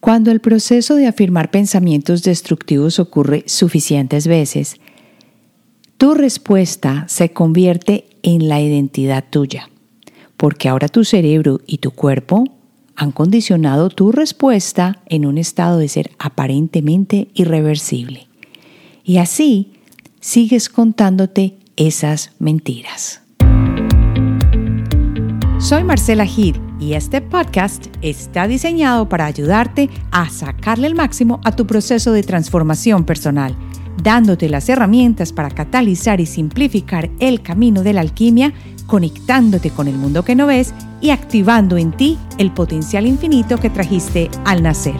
Cuando el proceso de afirmar pensamientos destructivos ocurre suficientes veces, tu respuesta se convierte en la identidad tuya, porque ahora tu cerebro y tu cuerpo han condicionado tu respuesta en un estado de ser aparentemente irreversible. Y así sigues contándote esas mentiras. Soy Marcela Gid y este podcast está diseñado para ayudarte a sacarle el máximo a tu proceso de transformación personal, dándote las herramientas para catalizar y simplificar el camino de la alquimia, conectándote con el mundo que no ves y activando en ti el potencial infinito que trajiste al nacer.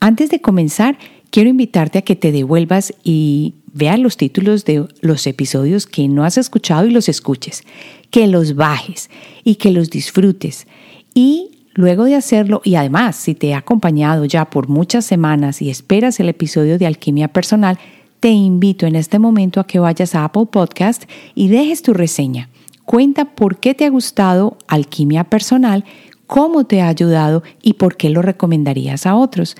Antes de comenzar, quiero invitarte a que te devuelvas y veas los títulos de los episodios que no has escuchado y los escuches, que los bajes y que los disfrutes. Y luego de hacerlo, y además si te he acompañado ya por muchas semanas y esperas el episodio de Alquimia Personal, te invito en este momento a que vayas a Apple Podcast y dejes tu reseña. Cuenta por qué te ha gustado Alquimia Personal, cómo te ha ayudado y por qué lo recomendarías a otros.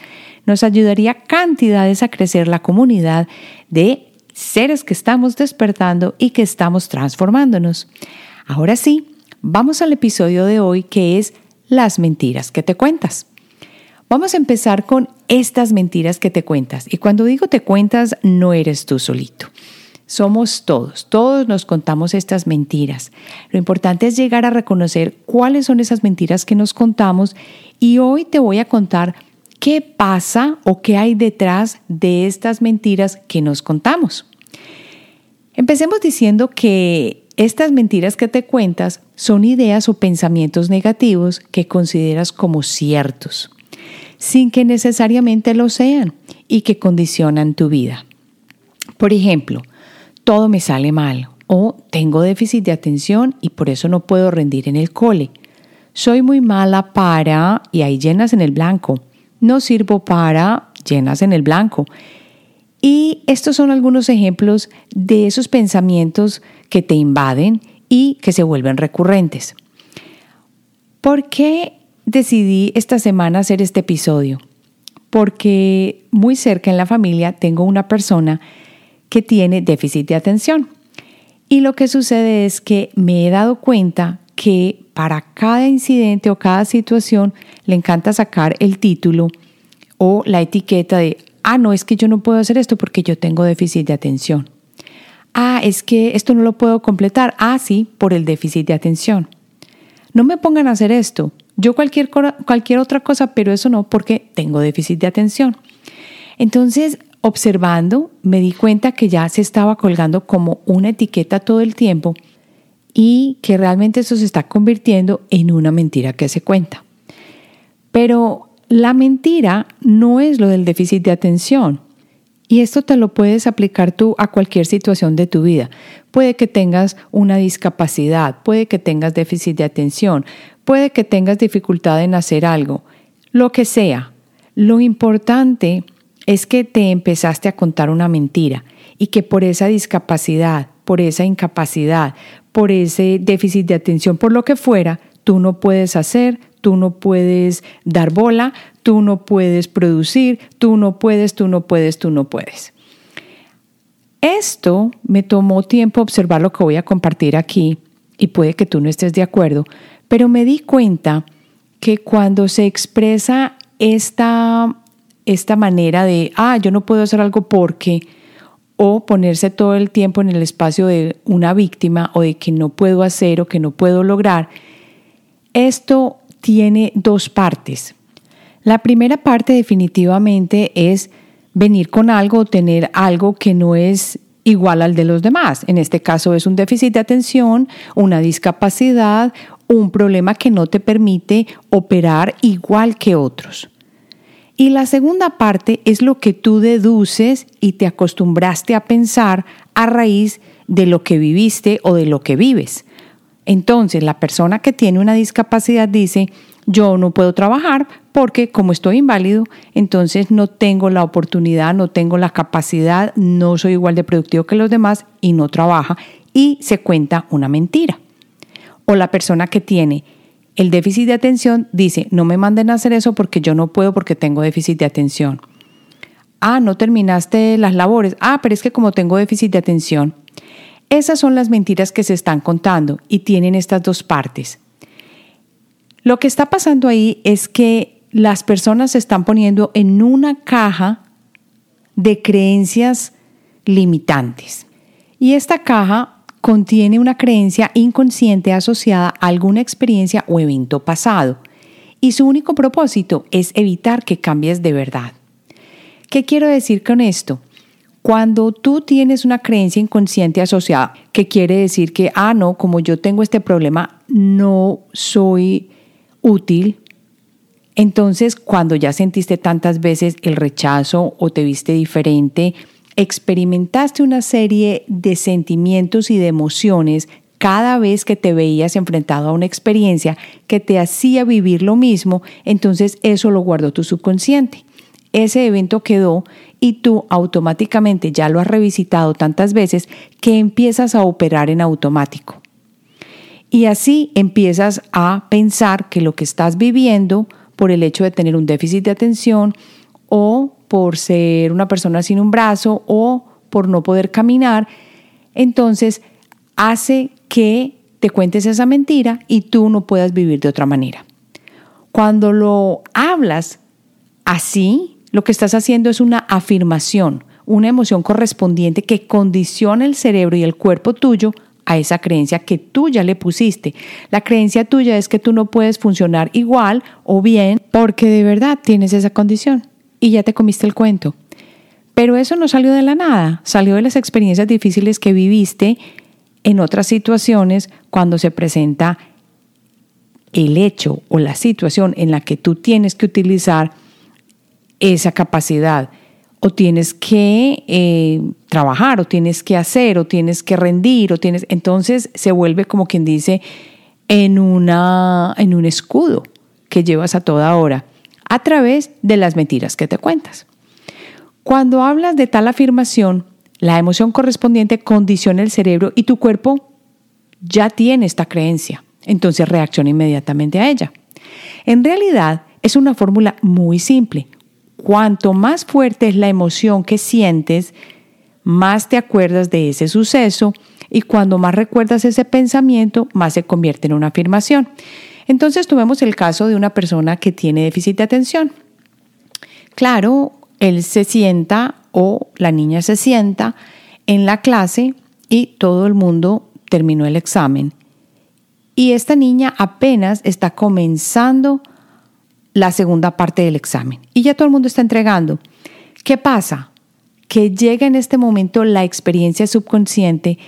Nos ayudaría cantidades a crecer la comunidad de seres que estamos despertando y que estamos transformándonos. Ahora sí, vamos al episodio de hoy que es las mentiras que te cuentas. Vamos a empezar con estas mentiras que te cuentas. Y cuando digo te cuentas, no eres tú solito. Somos todos, todos nos contamos estas mentiras. Lo importante es llegar a reconocer cuáles son esas mentiras que nos contamos y hoy te voy a contar qué pasa o qué hay detrás de estas mentiras que nos contamos. Empecemos diciendo que estas mentiras que te cuentas son ideas o pensamientos negativos que consideras como ciertos sin que necesariamente lo sean y que condicionan tu vida. Por ejemplo, todo me sale mal o tengo déficit de atención y por eso no puedo rendir en el cole. Soy muy mala para, y ahí llenas en el blanco. No sirvo para, llenas en el blanco. Y estos son algunos ejemplos de esos pensamientos que te invaden y que se vuelven recurrentes. ¿Por qué decidí esta semana hacer este episodio? Porque muy cerca en la familia tengo una persona que tiene déficit de atención. Y lo que sucede es que me he dado cuenta que para cada incidente o cada situación le encanta sacar el título o la etiqueta de, ah, no, es que yo no puedo hacer esto porque yo tengo déficit de atención. Ah, es que esto no lo puedo completar. Ah, sí, por el déficit de atención. No me pongan a hacer esto. Yo cualquier, cualquier otra cosa, pero eso no porque tengo déficit de atención. Entonces, observando, me di cuenta que ya se estaba colgando como una etiqueta todo el tiempo y que realmente eso se está convirtiendo en una mentira que se cuenta. Pero la mentira no es lo del déficit de atención. Y esto te lo puedes aplicar tú a cualquier situación de tu vida. Puede que tengas una discapacidad, puede que tengas déficit de atención, puede que tengas dificultad en hacer algo, lo que sea. Lo importante es que te empezaste a contar una mentira y que por esa discapacidad, por esa incapacidad, por ese déficit de atención, por lo que fuera, tú no puedes hacer, tú no puedes dar bola, tú no puedes producir, tú no puedes, tú no puedes, tú no puedes. Esto me tomó tiempo observar lo que voy a compartir aquí y puede que tú no estés de acuerdo, pero me di cuenta que cuando se expresa esta, esta manera de, ah, yo no puedo hacer algo porque, o ponerse todo el tiempo en el espacio de una víctima o de que no puedo hacer o que no puedo lograr, esto tiene dos partes. La primera parte definitivamente es venir con algo o tener algo que no es igual al de los demás. En este caso es un déficit de atención, una discapacidad, un problema que no te permite operar igual que otros. Y la segunda parte es lo que tú deduces y te acostumbraste a pensar a raíz de lo que viviste o de lo que vives. Entonces, la persona que tiene una discapacidad dice, yo no puedo trabajar porque como estoy inválido, entonces no tengo la oportunidad, no tengo la capacidad, no soy igual de productivo que los demás y no trabaja y se cuenta una mentira. O la persona que tiene el déficit de atención dice, no me manden a hacer eso porque yo no puedo porque tengo déficit de atención. Ah, no terminaste las labores. Ah, pero es que como tengo déficit de atención. Esas son las mentiras que se están contando y tienen estas dos partes. Lo que está pasando ahí es que las personas se están poniendo en una caja de creencias limitantes. Y esta caja contiene una creencia inconsciente asociada a alguna experiencia o evento pasado. Y su único propósito es evitar que cambies de verdad. ¿Qué quiero decir con esto? Cuando tú tienes una creencia inconsciente asociada, que quiere decir que, ah, no, como yo tengo este problema, no soy útil, entonces cuando ya sentiste tantas veces el rechazo o te viste diferente, experimentaste una serie de sentimientos y de emociones cada vez que te veías enfrentado a una experiencia que te hacía vivir lo mismo, entonces eso lo guardó tu subconsciente. Ese evento quedó y tú automáticamente ya lo has revisitado tantas veces que empiezas a operar en automático. Y así empiezas a pensar que lo que estás viviendo por el hecho de tener un déficit de atención o por ser una persona sin un brazo o por no poder caminar, entonces hace que te cuentes esa mentira y tú no puedas vivir de otra manera. Cuando lo hablas así, lo que estás haciendo es una afirmación, una emoción correspondiente que condiciona el cerebro y el cuerpo tuyo a esa creencia que tú ya le pusiste. La creencia tuya es que tú no puedes funcionar igual o bien porque de verdad tienes esa condición y ya te comiste el cuento. Pero eso no salió de la nada, salió de las experiencias difíciles que viviste en otras situaciones cuando se presenta el hecho o la situación en la que tú tienes que utilizar esa capacidad o tienes que eh, trabajar o tienes que hacer o tienes que rendir o tienes entonces se vuelve como quien dice en una en un escudo que llevas a toda hora a través de las mentiras que te cuentas. Cuando hablas de tal afirmación, la emoción correspondiente condiciona el cerebro y tu cuerpo ya tiene esta creencia, entonces reacciona inmediatamente a ella. En realidad es una fórmula muy simple. Cuanto más fuerte es la emoción que sientes, más te acuerdas de ese suceso y cuando más recuerdas ese pensamiento, más se convierte en una afirmación. Entonces tuvimos el caso de una persona que tiene déficit de atención. Claro, él se sienta o la niña se sienta en la clase y todo el mundo terminó el examen. Y esta niña apenas está comenzando la segunda parte del examen y ya todo el mundo está entregando. ¿Qué pasa? Que llega en este momento la experiencia subconsciente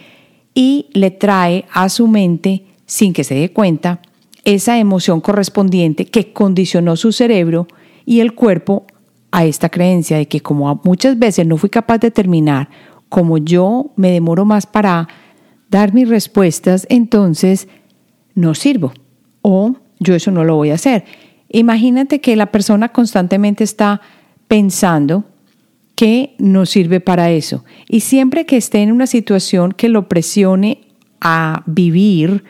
y le trae a su mente, sin que se dé cuenta, esa emoción correspondiente que condicionó su cerebro y el cuerpo a esta creencia de que como muchas veces no fui capaz de terminar, como yo me demoro más para dar mis respuestas, entonces no sirvo o yo eso no lo voy a hacer. Imagínate que la persona constantemente está pensando que no sirve para eso y siempre que esté en una situación que lo presione a vivir,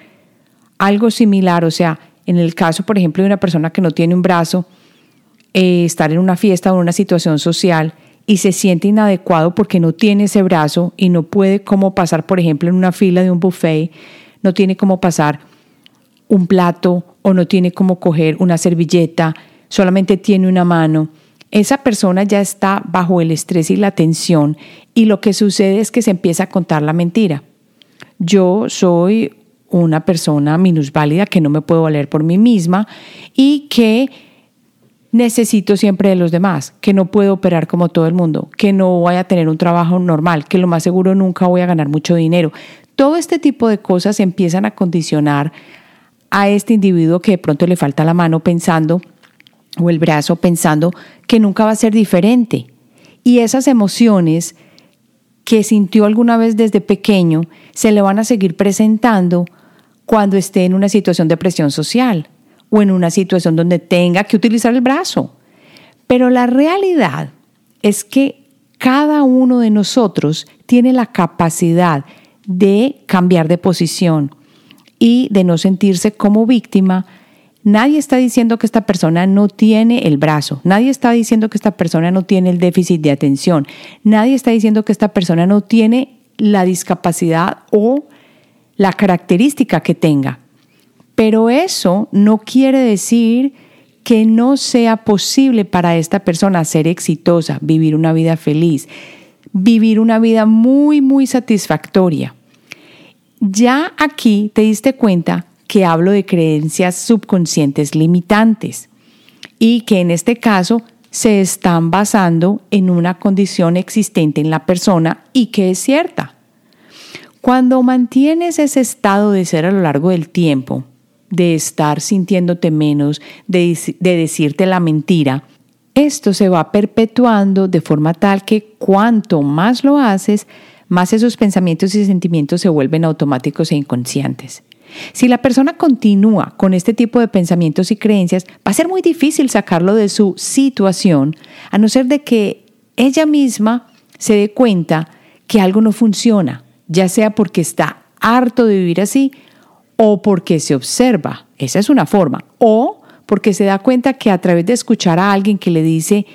algo similar, o sea, en el caso, por ejemplo, de una persona que no tiene un brazo, eh, estar en una fiesta o en una situación social y se siente inadecuado porque no tiene ese brazo y no puede como pasar, por ejemplo, en una fila de un buffet, no tiene como pasar un plato o no tiene como coger una servilleta, solamente tiene una mano. Esa persona ya está bajo el estrés y la tensión y lo que sucede es que se empieza a contar la mentira. Yo soy una persona minusválida que no me puedo valer por mí misma y que necesito siempre de los demás, que no puedo operar como todo el mundo, que no voy a tener un trabajo normal, que lo más seguro nunca voy a ganar mucho dinero. Todo este tipo de cosas empiezan a condicionar a este individuo que de pronto le falta la mano pensando o el brazo pensando que nunca va a ser diferente. Y esas emociones que sintió alguna vez desde pequeño se le van a seguir presentando cuando esté en una situación de presión social o en una situación donde tenga que utilizar el brazo. Pero la realidad es que cada uno de nosotros tiene la capacidad de cambiar de posición y de no sentirse como víctima, nadie está diciendo que esta persona no tiene el brazo, nadie está diciendo que esta persona no tiene el déficit de atención, nadie está diciendo que esta persona no tiene la discapacidad o la característica que tenga. Pero eso no quiere decir que no sea posible para esta persona ser exitosa, vivir una vida feliz, vivir una vida muy, muy satisfactoria. Ya aquí te diste cuenta que hablo de creencias subconscientes limitantes y que en este caso se están basando en una condición existente en la persona y que es cierta. Cuando mantienes ese estado de ser a lo largo del tiempo, de estar sintiéndote menos, de, de decirte la mentira, esto se va perpetuando de forma tal que cuanto más lo haces, más esos pensamientos y sentimientos se vuelven automáticos e inconscientes. Si la persona continúa con este tipo de pensamientos y creencias, va a ser muy difícil sacarlo de su situación, a no ser de que ella misma se dé cuenta que algo no funciona, ya sea porque está harto de vivir así o porque se observa, esa es una forma, o porque se da cuenta que a través de escuchar a alguien que le dice,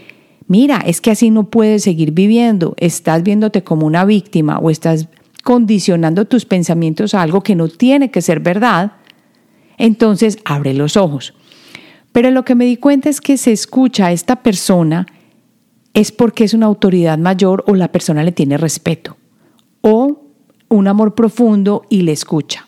mira, es que así no puedes seguir viviendo, estás viéndote como una víctima o estás condicionando tus pensamientos a algo que no tiene que ser verdad, entonces abre los ojos. Pero lo que me di cuenta es que se escucha a esta persona es porque es una autoridad mayor o la persona le tiene respeto. O un amor profundo y le escucha,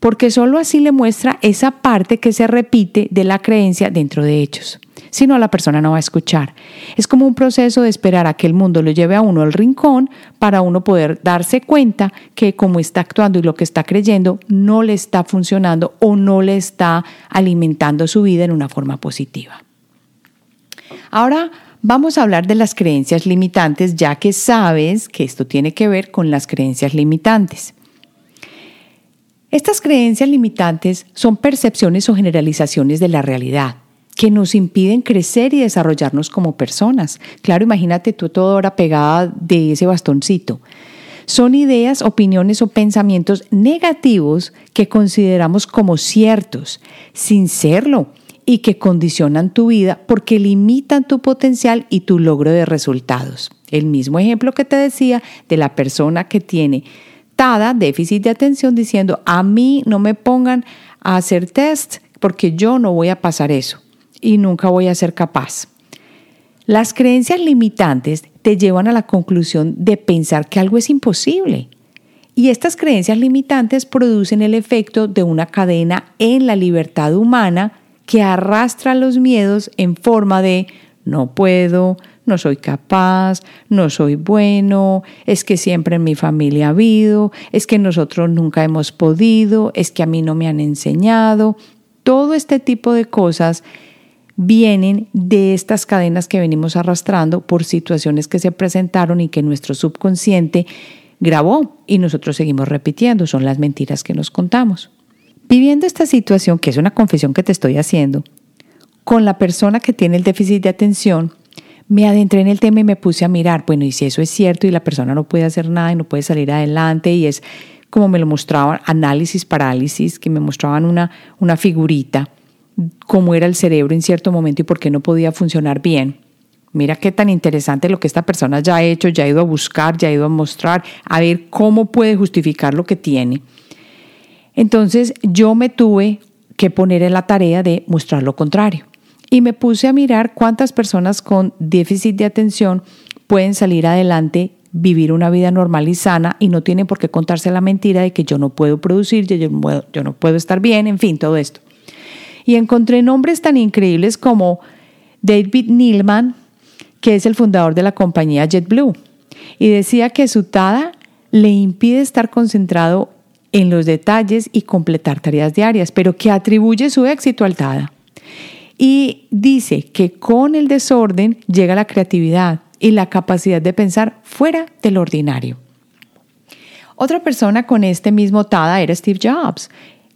porque solo así le muestra esa parte que se repite de la creencia dentro de ellos. Si no, la persona no va a escuchar. Es como un proceso de esperar a que el mundo lo lleve a uno al rincón para uno poder darse cuenta que como está actuando y lo que está creyendo no le está funcionando o no le está alimentando su vida en una forma positiva. Ahora Vamos a hablar de las creencias limitantes, ya que sabes que esto tiene que ver con las creencias limitantes. Estas creencias limitantes son percepciones o generalizaciones de la realidad que nos impiden crecer y desarrollarnos como personas. Claro, imagínate tú toda hora pegada de ese bastoncito. Son ideas, opiniones o pensamientos negativos que consideramos como ciertos, sin serlo, y que condicionan tu vida porque limitan tu potencial y tu logro de resultados. El mismo ejemplo que te decía de la persona que tiene TADA, déficit de atención, diciendo, a mí no me pongan a hacer test porque yo no voy a pasar eso y nunca voy a ser capaz. Las creencias limitantes te llevan a la conclusión de pensar que algo es imposible. Y estas creencias limitantes producen el efecto de una cadena en la libertad humana que arrastra los miedos en forma de no puedo, no soy capaz, no soy bueno, es que siempre en mi familia ha habido, es que nosotros nunca hemos podido, es que a mí no me han enseñado. Todo este tipo de cosas vienen de estas cadenas que venimos arrastrando por situaciones que se presentaron y que nuestro subconsciente grabó y nosotros seguimos repitiendo, son las mentiras que nos contamos. Viviendo esta situación, que es una confesión que te estoy haciendo, con la persona que tiene el déficit de atención, me adentré en el tema y me puse a mirar, bueno, y si eso es cierto y la persona no puede hacer nada y no puede salir adelante y es como me lo mostraban, análisis, parálisis, que me mostraban una, una figurita, cómo era el cerebro en cierto momento y por qué no podía funcionar bien. Mira qué tan interesante lo que esta persona ya ha hecho, ya ha ido a buscar, ya ha ido a mostrar, a ver cómo puede justificar lo que tiene. Entonces yo me tuve que poner en la tarea de mostrar lo contrario. Y me puse a mirar cuántas personas con déficit de atención pueden salir adelante, vivir una vida normal y sana y no tienen por qué contarse la mentira de que yo no puedo producir, yo no yo no puedo estar bien, en fin, todo esto. Y encontré nombres tan increíbles como David Neilman, que es el fundador de la compañía JetBlue, y decía que su TADA le impide estar concentrado en los detalles y completar tareas diarias, pero que atribuye su éxito al TADA. Y dice que con el desorden llega la creatividad y la capacidad de pensar fuera del ordinario. Otra persona con este mismo TADA era Steve Jobs,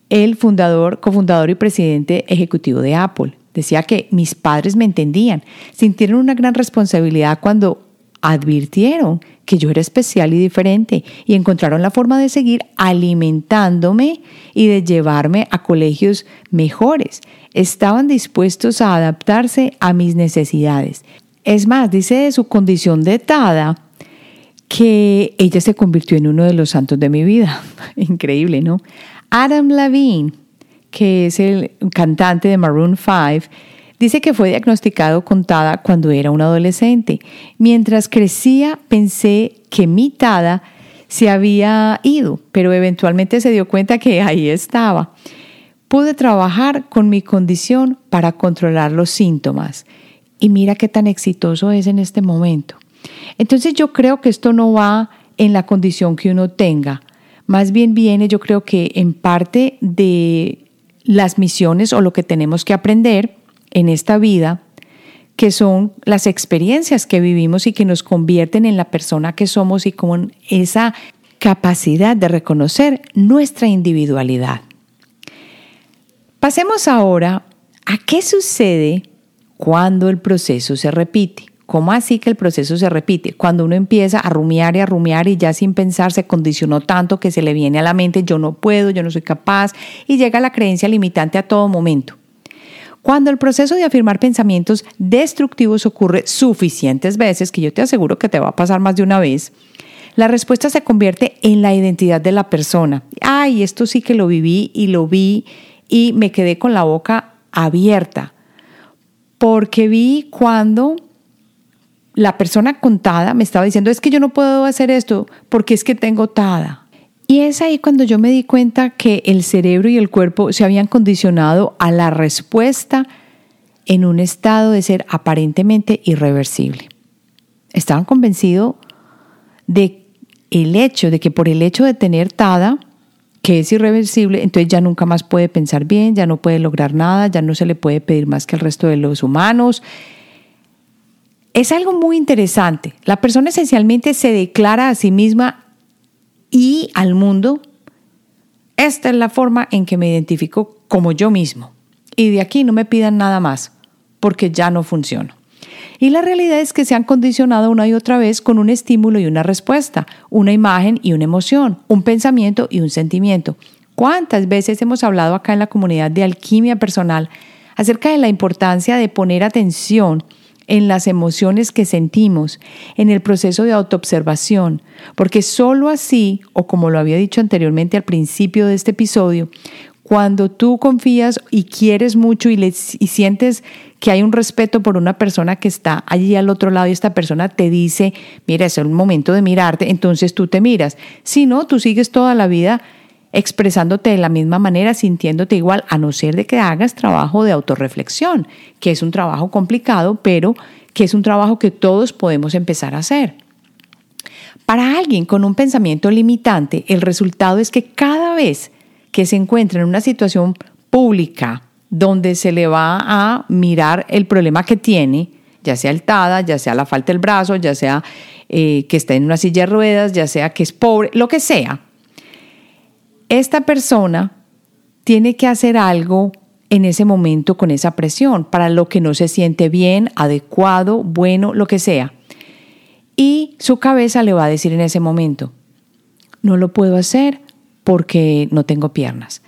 el fundador, cofundador y presidente ejecutivo de Apple. Decía que mis padres me entendían, sintieron una gran responsabilidad cuando advirtieron que yo era especial y diferente y encontraron la forma de seguir alimentándome y de llevarme a colegios mejores. Estaban dispuestos a adaptarse a mis necesidades. Es más, dice de su condición de Tada que ella se convirtió en uno de los santos de mi vida. Increíble, ¿no? Adam Levine, que es el cantante de Maroon 5, Dice que fue diagnosticado con TADA cuando era un adolescente. Mientras crecía pensé que mi TADA se había ido, pero eventualmente se dio cuenta que ahí estaba. Pude trabajar con mi condición para controlar los síntomas. Y mira qué tan exitoso es en este momento. Entonces yo creo que esto no va en la condición que uno tenga. Más bien viene, yo creo que en parte de las misiones o lo que tenemos que aprender en esta vida, que son las experiencias que vivimos y que nos convierten en la persona que somos y con esa capacidad de reconocer nuestra individualidad. Pasemos ahora a qué sucede cuando el proceso se repite. ¿Cómo así que el proceso se repite? Cuando uno empieza a rumiar y a rumiar y ya sin pensar se condicionó tanto que se le viene a la mente yo no puedo, yo no soy capaz y llega la creencia limitante a todo momento. Cuando el proceso de afirmar pensamientos destructivos ocurre suficientes veces, que yo te aseguro que te va a pasar más de una vez, la respuesta se convierte en la identidad de la persona. Ay, esto sí que lo viví y lo vi y me quedé con la boca abierta, porque vi cuando la persona contada me estaba diciendo, es que yo no puedo hacer esto porque es que tengo tada. Y es ahí cuando yo me di cuenta que el cerebro y el cuerpo se habían condicionado a la respuesta en un estado de ser aparentemente irreversible. Estaban convencidos de el hecho de que por el hecho de tener TADA, que es irreversible, entonces ya nunca más puede pensar bien, ya no puede lograr nada, ya no se le puede pedir más que el resto de los humanos. Es algo muy interesante. La persona esencialmente se declara a sí misma y al mundo, esta es la forma en que me identifico como yo mismo. Y de aquí no me pidan nada más, porque ya no funciono. Y la realidad es que se han condicionado una y otra vez con un estímulo y una respuesta, una imagen y una emoción, un pensamiento y un sentimiento. ¿Cuántas veces hemos hablado acá en la comunidad de alquimia personal acerca de la importancia de poner atención en las emociones que sentimos, en el proceso de autoobservación, porque sólo así, o como lo había dicho anteriormente al principio de este episodio, cuando tú confías y quieres mucho y, sientes que hay un respeto por una persona que está allí al otro lado y esta persona te dice, mira, es el momento de mirarte, entonces tú te miras. Si no, tú sigues toda la vida expresándote de la misma manera, sintiéndote igual, a no ser de que hagas trabajo de autorreflexión, que es un trabajo complicado, pero que es un trabajo que todos podemos empezar a hacer. Para alguien con un pensamiento limitante, el resultado es que cada vez que se encuentra en una situación pública donde se le va a mirar el problema que tiene, ya sea el TADA, ya sea la falta del brazo, ya sea eh, que está en una silla de ruedas, ya sea que es pobre, lo que sea, esta persona tiene que hacer algo en ese momento con esa presión para lo que no se siente bien, adecuado, bueno, lo que sea. Y su cabeza le va a decir en ese momento, no lo puedo hacer porque no tengo piernas.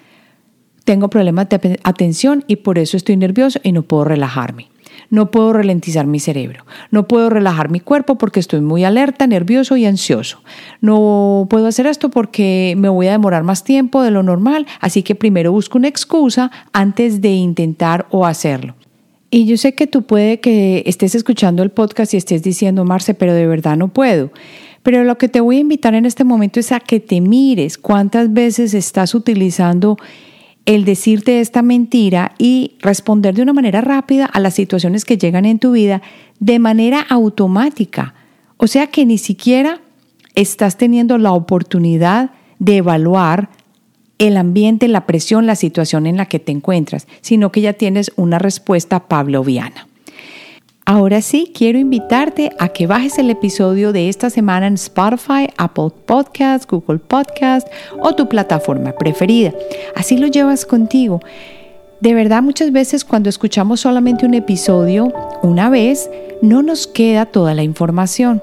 Tengo problemas de atención y por eso estoy nervioso y no puedo relajarme. No puedo ralentizar mi cerebro. No puedo relajar mi cuerpo porque estoy muy alerta, nervioso y ansioso. No puedo hacer esto porque me voy a demorar más tiempo de lo normal, así que primero busco una excusa antes de intentar o hacerlo. Y yo sé que tú puede que estés escuchando el podcast y estés diciendo, Marce, pero de verdad no puedo. Pero lo que te voy a invitar en este momento es a que te mires cuántas veces estás utilizando el decirte esta mentira y responder de una manera rápida a las situaciones que llegan en tu vida de manera automática. O sea que ni siquiera estás teniendo la oportunidad de evaluar el ambiente, la presión, la situación en la que te encuentras, sino que ya tienes una respuesta pavloviana. Ahora sí, quiero invitarte a que bajes el episodio de esta semana en Spotify, Apple Podcast, Google Podcast o tu plataforma preferida. Así lo llevas contigo. De verdad, muchas veces cuando escuchamos solamente un episodio una vez, no nos queda toda la información.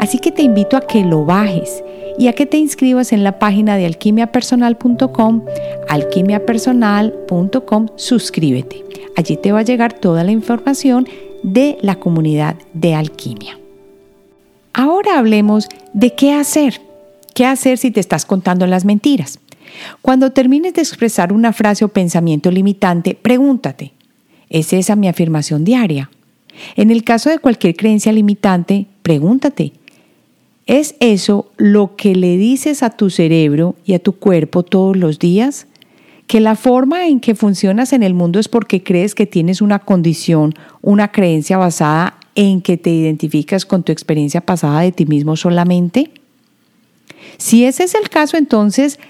Así que te invito a que lo bajes y a que te inscribas en la página de alquimiapersonal.com, alquimiapersonal.com, suscríbete. Allí te va a llegar toda la información de la comunidad de alquimia. Ahora hablemos de qué hacer. ¿Qué hacer si te estás contando las mentiras? Cuando termines de expresar una frase o pensamiento limitante, pregúntate, ¿es esa mi afirmación diaria? En el caso de cualquier creencia limitante, pregúntate, ¿es eso lo que le dices a tu cerebro y a tu cuerpo todos los días? ¿Que la forma en que funcionas en el mundo es porque crees que tienes una condición, una creencia basada en que te identificas con tu experiencia pasada de ti mismo solamente? Si ese es el caso, entonces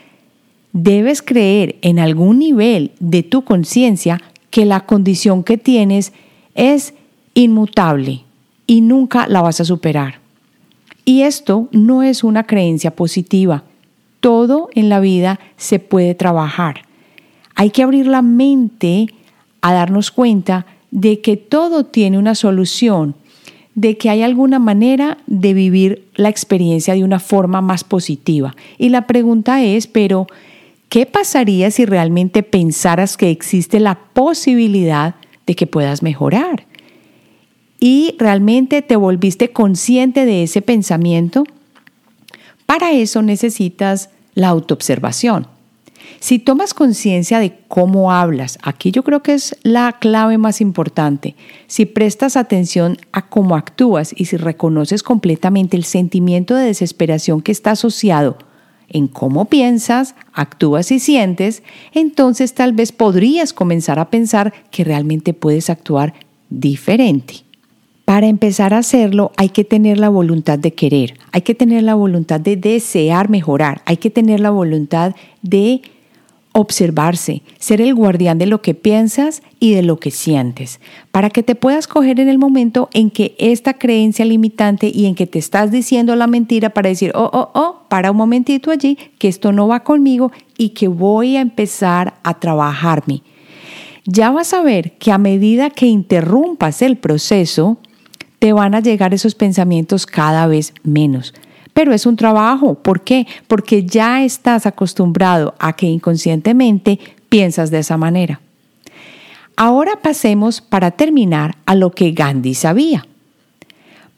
debes creer en algún nivel de tu conciencia que la condición que tienes es inmutable y nunca la vas a superar. Y esto no es una creencia positiva. Todo en la vida se puede trabajar. Hay que abrir la mente a darnos cuenta de que todo tiene una solución, de que hay alguna manera de vivir la experiencia de una forma más positiva. Y la pregunta es, pero, ¿qué pasaría si realmente pensaras que existe la posibilidad de que puedas mejorar? y realmente te volviste consciente de ese pensamiento, para eso necesitas la autoobservación. Si tomas conciencia de cómo hablas, aquí yo creo que es la clave más importante. Si prestas atención a cómo actúas y si reconoces completamente el sentimiento de desesperación que está asociado en cómo piensas, actúas y sientes, entonces tal vez podrías comenzar a pensar que realmente puedes actuar diferente. Para empezar a hacerlo hay que tener la voluntad de querer, hay que tener la voluntad de desear mejorar, hay que tener la voluntad de observarse, ser el guardián de lo que piensas y de lo que sientes, para que te puedas coger en el momento en que esta creencia limitante y en que te estás diciendo la mentira para decir, oh, oh, oh, para un momentito allí, que esto no va conmigo y que voy a empezar a trabajarme. Ya vas a ver que a medida que interrumpas el proceso, te van a llegar esos pensamientos cada vez menos. Pero es un trabajo. ¿Por qué? Porque ya estás acostumbrado a que inconscientemente piensas de esa manera. Ahora pasemos para terminar a lo que Gandhi sabía.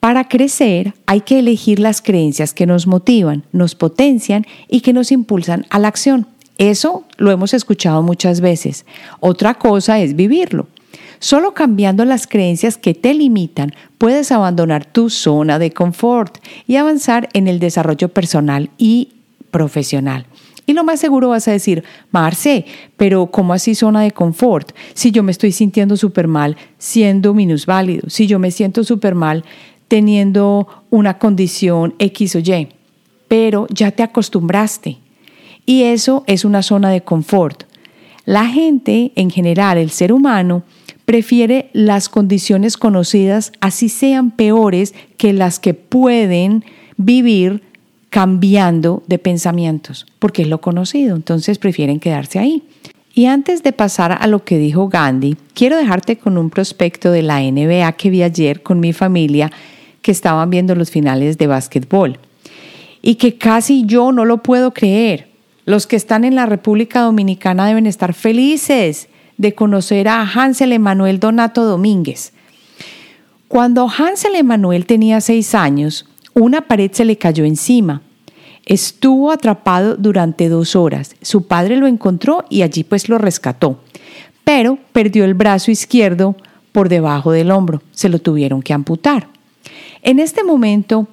Para crecer hay que elegir las creencias que nos motivan, nos potencian y que nos impulsan a la acción. Eso lo hemos escuchado muchas veces. Otra cosa es vivirlo. Solo cambiando las creencias que te limitan puedes abandonar tu zona de confort y avanzar en el desarrollo personal y profesional. Y lo más seguro vas a decir, Marce, pero ¿cómo así zona de confort? Si yo me estoy sintiendo súper mal siendo minusválido, si yo me siento súper mal teniendo una condición X o Y, pero ya te acostumbraste. Y eso es una zona de confort. La gente en general, el ser humano, prefiere las condiciones conocidas, así sean peores que las que pueden vivir cambiando de pensamientos, porque es lo conocido, entonces prefieren quedarse ahí. Y antes de pasar a lo que dijo Gandhi, quiero dejarte con un prospecto de la NBA que vi ayer con mi familia que estaban viendo los finales de básquetbol y que casi yo no lo puedo creer. Los que están en la República Dominicana deben estar felices de conocer a Hansel Emanuel Donato Domínguez. Cuando Hansel Emanuel tenía seis años, una pared se le cayó encima. Estuvo atrapado durante dos horas. Su padre lo encontró y allí pues lo rescató. Pero perdió el brazo izquierdo por debajo del hombro. Se lo tuvieron que amputar. En este momento,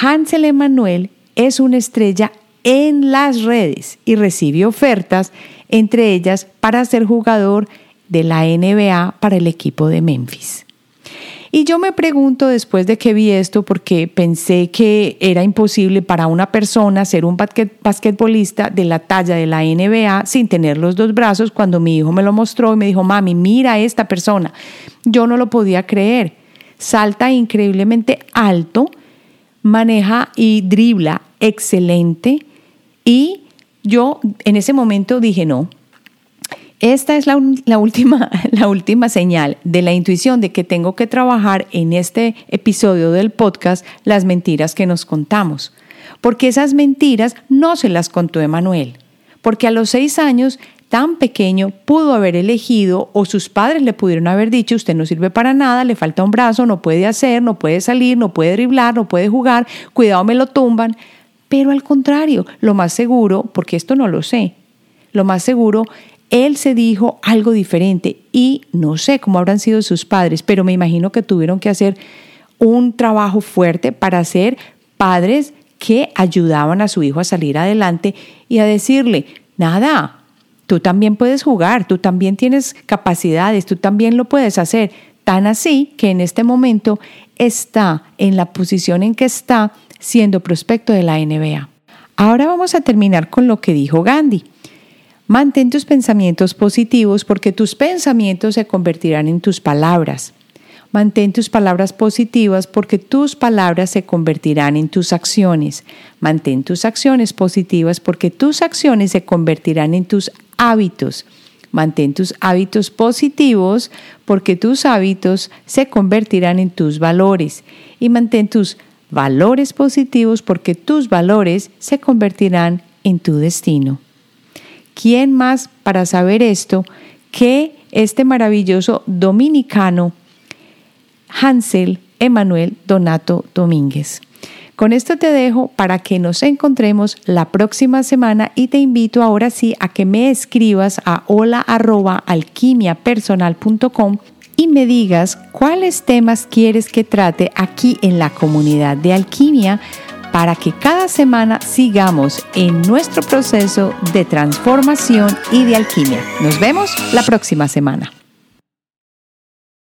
Hansel Emanuel es una estrella en las redes y recibe ofertas entre ellas para ser jugador de la NBA para el equipo de Memphis. Y yo me pregunto después de que vi esto, porque pensé que era imposible para una persona ser un basquetbolista de la talla de la NBA sin tener los dos brazos, cuando mi hijo me lo mostró y me dijo, mami, mira a esta persona. Yo no lo podía creer. Salta increíblemente alto, maneja y dribla excelente y yo en ese momento dije, no, Esta es la, última, la última señal de la intuición de que tengo que trabajar en este episodio del podcast las mentiras que nos contamos. Porque esas mentiras no se las contó Emanuel. Porque a los seis años tan pequeño pudo haber elegido o sus padres le pudieron haber dicho, usted no sirve para nada, le falta un brazo, no puede hacer, no puede salir, no puede driblar, no puede jugar, cuidado me lo tumban. Pero al contrario, lo más seguro, porque esto no lo sé, lo más seguro él se dijo algo diferente y no sé cómo habrán sido sus padres, pero me imagino que tuvieron que hacer un trabajo fuerte para ser padres que ayudaban a su hijo a salir adelante y a decirle, nada, tú también puedes jugar, tú también tienes capacidades, tú también lo puedes hacer. Tan así que en este momento está en la posición en que está siendo prospecto de la NBA. Ahora vamos a terminar con lo que dijo Gandhi. Mantén tus pensamientos positivos porque tus pensamientos se convertirán en tus palabras. Mantén tus palabras positivas porque tus palabras se convertirán en tus acciones. Mantén tus acciones positivas porque tus acciones se convertirán en tus hábitos. Mantén tus hábitos positivos porque tus hábitos se convertirán en tus valores. Y mantén tus valores positivos porque tus valores se convertirán en tu destino. ¿Quién más para saber esto que este maravilloso dominicano Hansel Emanuel Donato Domínguez? Con esto te dejo para que nos encontremos la próxima semana y te invito ahora sí a que me escribas a hola@alquimiapersonal.com y me digas cuáles temas quieres que trate aquí en la comunidad de alquimia para que cada semana sigamos en nuestro proceso de transformación y de alquimia. Nos vemos la próxima semana.